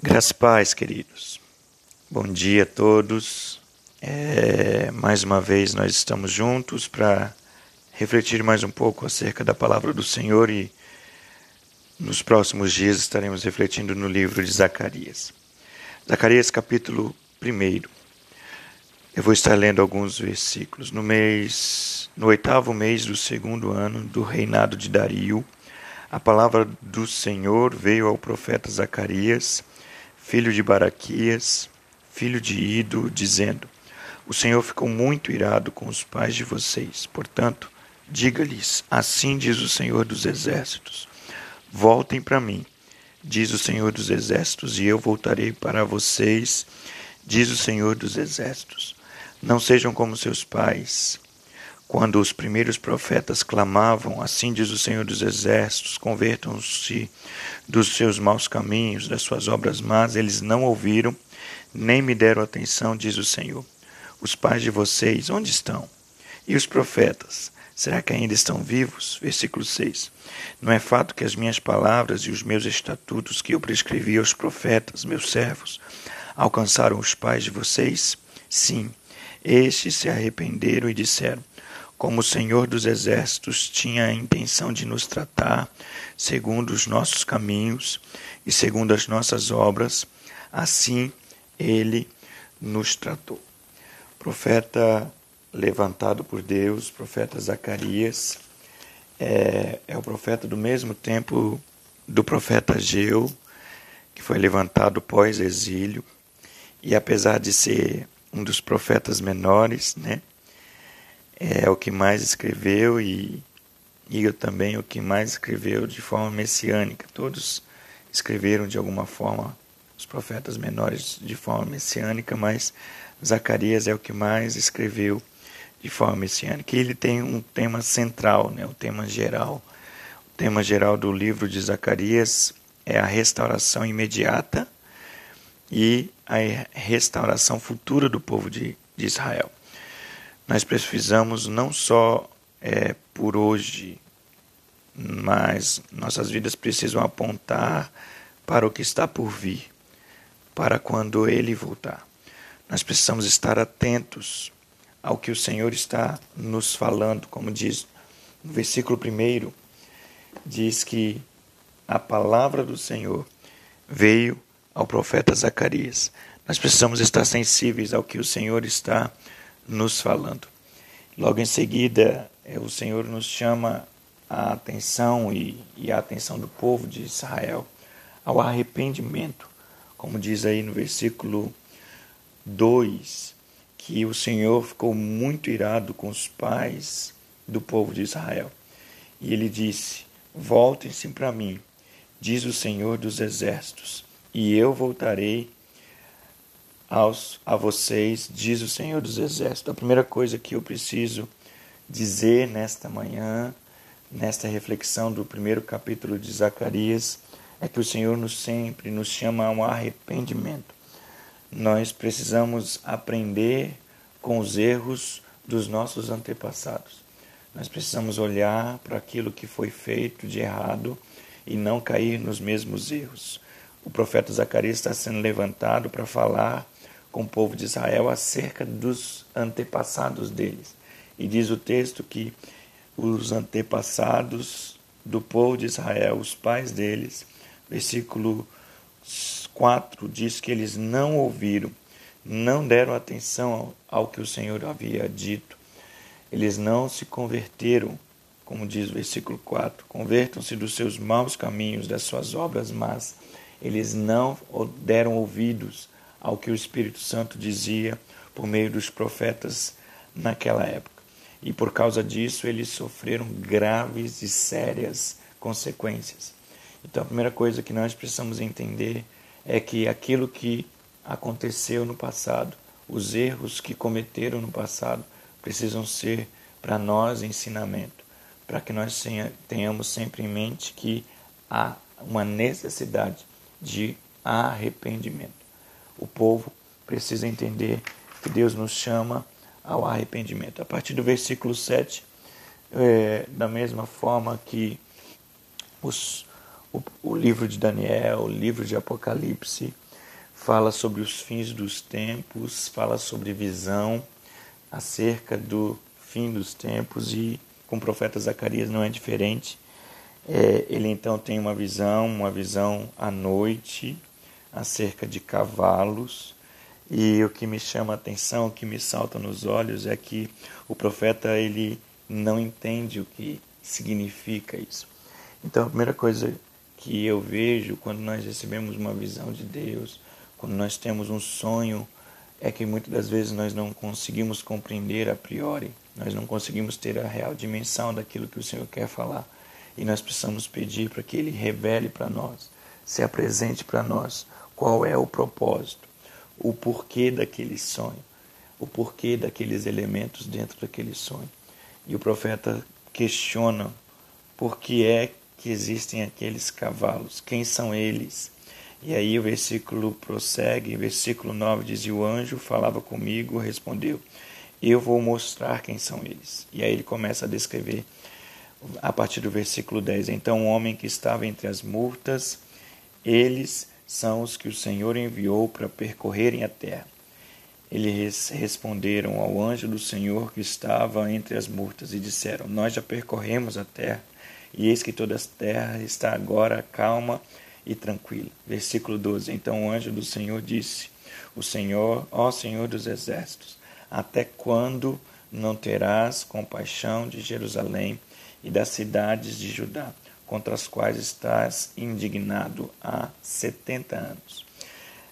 Graças paz, queridos. Bom dia a todos. É, mais uma vez nós estamos juntos para refletir mais um pouco acerca da palavra do Senhor e nos próximos dias estaremos refletindo no livro de Zacarias. Zacarias capítulo 1. Eu vou estar lendo alguns versículos. No mês, no oitavo mês do segundo ano do reinado de Dario, a palavra do Senhor veio ao profeta Zacarias filho de Baraquias, filho de Ido, dizendo: O Senhor ficou muito irado com os pais de vocês. Portanto, diga-lhes: Assim diz o Senhor dos Exércitos: Voltem para mim, diz o Senhor dos Exércitos, e eu voltarei para vocês, diz o Senhor dos Exércitos. Não sejam como seus pais quando os primeiros profetas clamavam, assim diz o Senhor dos Exércitos, convertam-se dos seus maus caminhos, das suas obras más, eles não ouviram, nem me deram atenção, diz o Senhor. Os pais de vocês, onde estão? E os profetas, será que ainda estão vivos? Versículo 6. Não é fato que as minhas palavras e os meus estatutos que eu prescrevi aos profetas, meus servos, alcançaram os pais de vocês? Sim, estes se arrependeram e disseram: como o Senhor dos Exércitos tinha a intenção de nos tratar segundo os nossos caminhos e segundo as nossas obras, assim ele nos tratou. Profeta levantado por Deus, profeta Zacarias, é, é o profeta do mesmo tempo do profeta Ageu, que foi levantado pós-exílio, e apesar de ser um dos profetas menores, né, é o que mais escreveu e Igor também o que mais escreveu de forma messiânica. Todos escreveram de alguma forma, os profetas menores de forma messiânica, mas Zacarias é o que mais escreveu de forma messiânica. E ele tem um tema central, né, o tema geral. O tema geral do livro de Zacarias é a restauração imediata e a restauração futura do povo de, de Israel. Nós precisamos não só é, por hoje, mas nossas vidas precisam apontar para o que está por vir, para quando Ele voltar. Nós precisamos estar atentos ao que o Senhor está nos falando, como diz no versículo 1, diz que a palavra do Senhor veio ao profeta Zacarias. Nós precisamos estar sensíveis ao que o Senhor está nos falando. Logo em seguida, é, o Senhor nos chama a atenção e, e a atenção do povo de Israel ao arrependimento, como diz aí no versículo 2, que o Senhor ficou muito irado com os pais do povo de Israel. E ele disse: Voltem-se para mim, diz o Senhor dos exércitos, e eu voltarei aos, a vocês, diz o Senhor dos Exércitos. A primeira coisa que eu preciso dizer nesta manhã, nesta reflexão do primeiro capítulo de Zacarias, é que o Senhor nos sempre nos chama a um arrependimento. Nós precisamos aprender com os erros dos nossos antepassados. Nós precisamos olhar para aquilo que foi feito de errado e não cair nos mesmos erros. O profeta Zacarias está sendo levantado para falar com o povo de Israel acerca dos antepassados deles. E diz o texto que os antepassados do povo de Israel, os pais deles, versículo 4 diz que eles não ouviram, não deram atenção ao, que o Senhor havia dito. Eles não se converteram, como diz o versículo 4. Convertam-se dos seus maus caminhos, das suas obras más. Eles não deram ouvidos ao que o Espírito Santo dizia por meio dos profetas naquela época. E por causa disso, eles sofreram graves e sérias consequências. Então, a primeira coisa que nós precisamos entender é que aquilo que aconteceu no passado, os erros que cometeram no passado, precisam ser para nós ensinamento, para que nós tenhamos sempre em mente que há uma necessidade de arrependimento o povo precisa entender que Deus nos chama ao arrependimento. A partir do versículo 7, é, da mesma forma que os, o, o livro de Daniel, o livro de Apocalipse, fala sobre os fins dos tempos, fala sobre visão acerca do fim dos tempos e com o profeta Zacarias não é diferente. É, ele então tem uma visão, uma visão à noite acerca de cavalos. E o que me chama a atenção, o que me salta nos olhos é que o profeta ele não entende o que significa isso. Então a primeira coisa que eu vejo quando nós recebemos uma visão de Deus, quando nós temos um sonho, é que muitas das vezes nós não conseguimos compreender a priori, nós não conseguimos ter a real dimensão daquilo que o Senhor quer falar. E nós precisamos pedir para que Ele revele para nós, se apresente para nós qual é o propósito, o porquê daquele sonho, o porquê daqueles elementos dentro daquele sonho. E o profeta questiona por que é que existem aqueles cavalos, quem são eles? E aí o versículo prossegue, versículo 9 diz: E o anjo falava comigo, respondeu: Eu vou mostrar quem são eles. E aí ele começa a descrever a partir do versículo 10. Então o homem que estava entre as murtas, eles são os que o Senhor enviou para percorrerem a terra. Eles responderam ao anjo do Senhor que estava entre as murtas e disseram: Nós já percorremos a terra, e eis que toda a terra está agora calma e tranquila. Versículo 12. Então o anjo do Senhor disse: O Senhor, ó Senhor dos exércitos, até quando não terás compaixão de Jerusalém e das cidades de Judá, contra as quais estás indignado há setenta anos?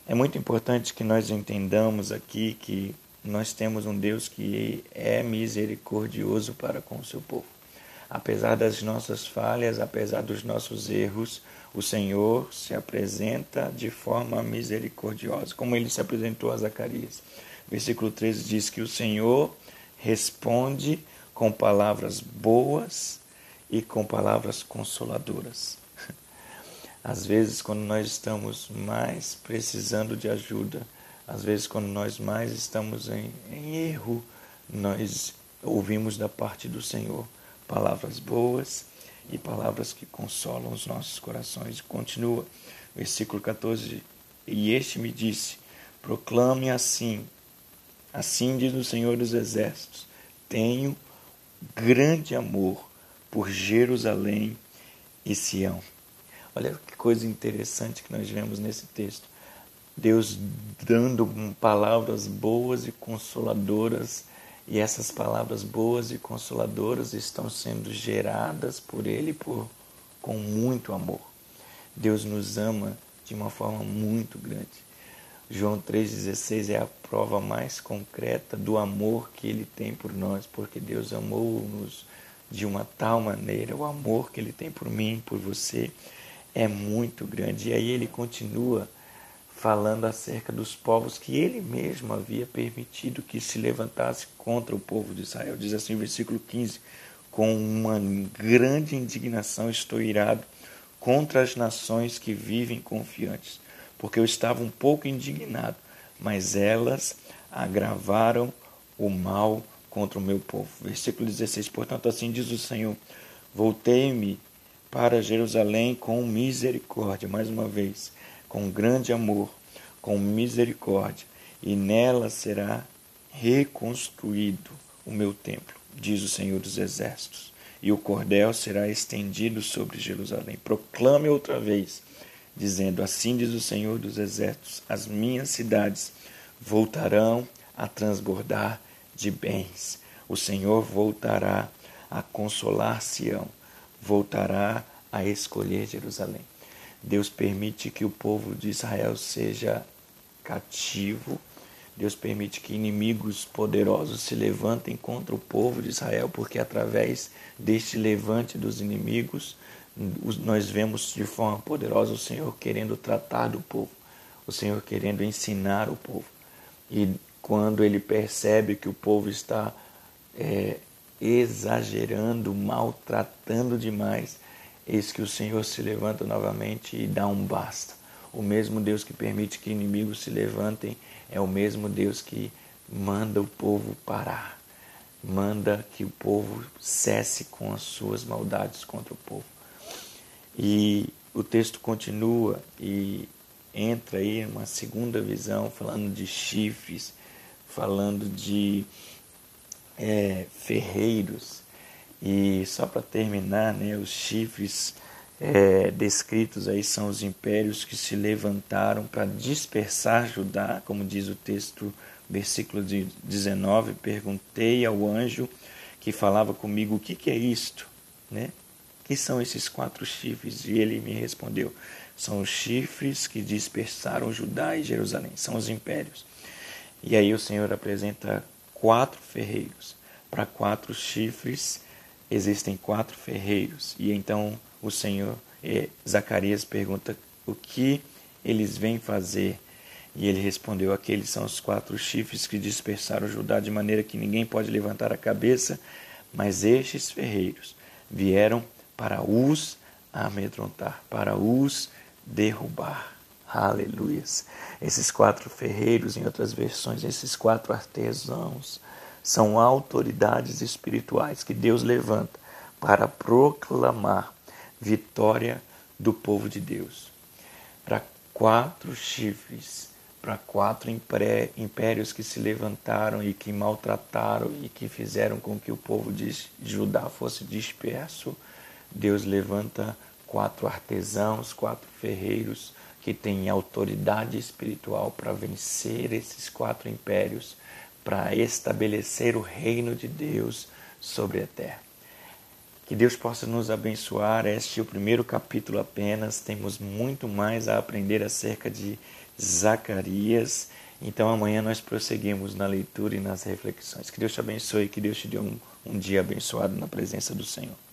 É muito importante que nós entendamos aqui que nós temos um Deus que é misericordioso para com o seu povo. Apesar das nossas falhas, apesar dos nossos erros, o Senhor se apresenta de forma misericordiosa, como ele se apresentou a Zacarias. Versículo 13 diz que o Senhor responde com palavras boas e com palavras consoladoras. Às vezes, quando nós estamos mais precisando de ajuda, às vezes, quando nós mais estamos em, em erro, nós ouvimos da parte do Senhor palavras boas e palavras que consolam os nossos corações. Continua, versículo 14: E este me disse: Proclame assim, assim diz o Senhor dos Exércitos: Tenho grande amor por Jerusalém e Sião. Olha que coisa interessante que nós vemos nesse texto. Deus dando palavras boas e consoladoras e essas palavras boas e consoladoras estão sendo geradas por Ele por, com muito amor. Deus nos ama de uma forma muito grande. João 3,16 é a prova mais concreta do amor que Ele tem por nós, porque Deus amou-nos de uma tal maneira. O amor que Ele tem por mim, por você, é muito grande. E aí Ele continua falando acerca dos povos que ele mesmo havia permitido que se levantasse contra o povo de Israel. Diz assim, versículo 15: Com uma grande indignação estou irado contra as nações que vivem confiantes, porque eu estava um pouco indignado, mas elas agravaram o mal contra o meu povo. Versículo 16: Portanto, assim diz o Senhor: Voltei-me para Jerusalém com misericórdia, mais uma vez com grande amor, com misericórdia, e nela será reconstruído o meu templo, diz o Senhor dos Exércitos, e o cordel será estendido sobre Jerusalém. Proclame outra vez, dizendo: Assim diz o Senhor dos Exércitos: As minhas cidades voltarão a transbordar de bens. O Senhor voltará a consolar Sião, voltará a escolher Jerusalém. Deus permite que o povo de Israel seja cativo. Deus permite que inimigos poderosos se levantem contra o povo de Israel, porque através deste levante dos inimigos, nós vemos de forma poderosa o Senhor querendo tratar do povo, o Senhor querendo ensinar o povo. E quando ele percebe que o povo está é, exagerando, maltratando demais, Eis que o Senhor se levanta novamente e dá um basta. O mesmo Deus que permite que inimigos se levantem é o mesmo Deus que manda o povo parar, manda que o povo cesse com as suas maldades contra o povo. E o texto continua e entra aí uma segunda visão, falando de chifres, falando de é, ferreiros. E só para terminar, né, os chifres é, descritos aí são os impérios que se levantaram para dispersar Judá, como diz o texto, versículo 19. Perguntei ao anjo que falava comigo: O que, que é isto? Né? que são esses quatro chifres? E ele me respondeu: São os chifres que dispersaram Judá e Jerusalém, são os impérios. E aí o Senhor apresenta quatro ferreiros. Para quatro chifres existem quatro ferreiros. E então o Senhor, eh, Zacarias pergunta o que eles vêm fazer. E ele respondeu: Aqueles são os quatro chifres que dispersaram Judá de maneira que ninguém pode levantar a cabeça, mas estes ferreiros vieram para os amedrontar, para os derrubar. Aleluias. Esses quatro ferreiros, em outras versões, esses quatro artesãos, são autoridades espirituais que Deus levanta para proclamar vitória do povo de Deus. Para quatro chifres, para quatro impérios que se levantaram e que maltrataram e que fizeram com que o povo de Judá fosse disperso Deus levanta quatro artesãos, quatro ferreiros que têm autoridade espiritual para vencer esses quatro impérios, para estabelecer o reino de Deus sobre a terra. Que Deus possa nos abençoar. Este é o primeiro capítulo apenas. Temos muito mais a aprender acerca de Zacarias. Então amanhã nós prosseguimos na leitura e nas reflexões. Que Deus te abençoe e que Deus te dê um, um dia abençoado na presença do Senhor.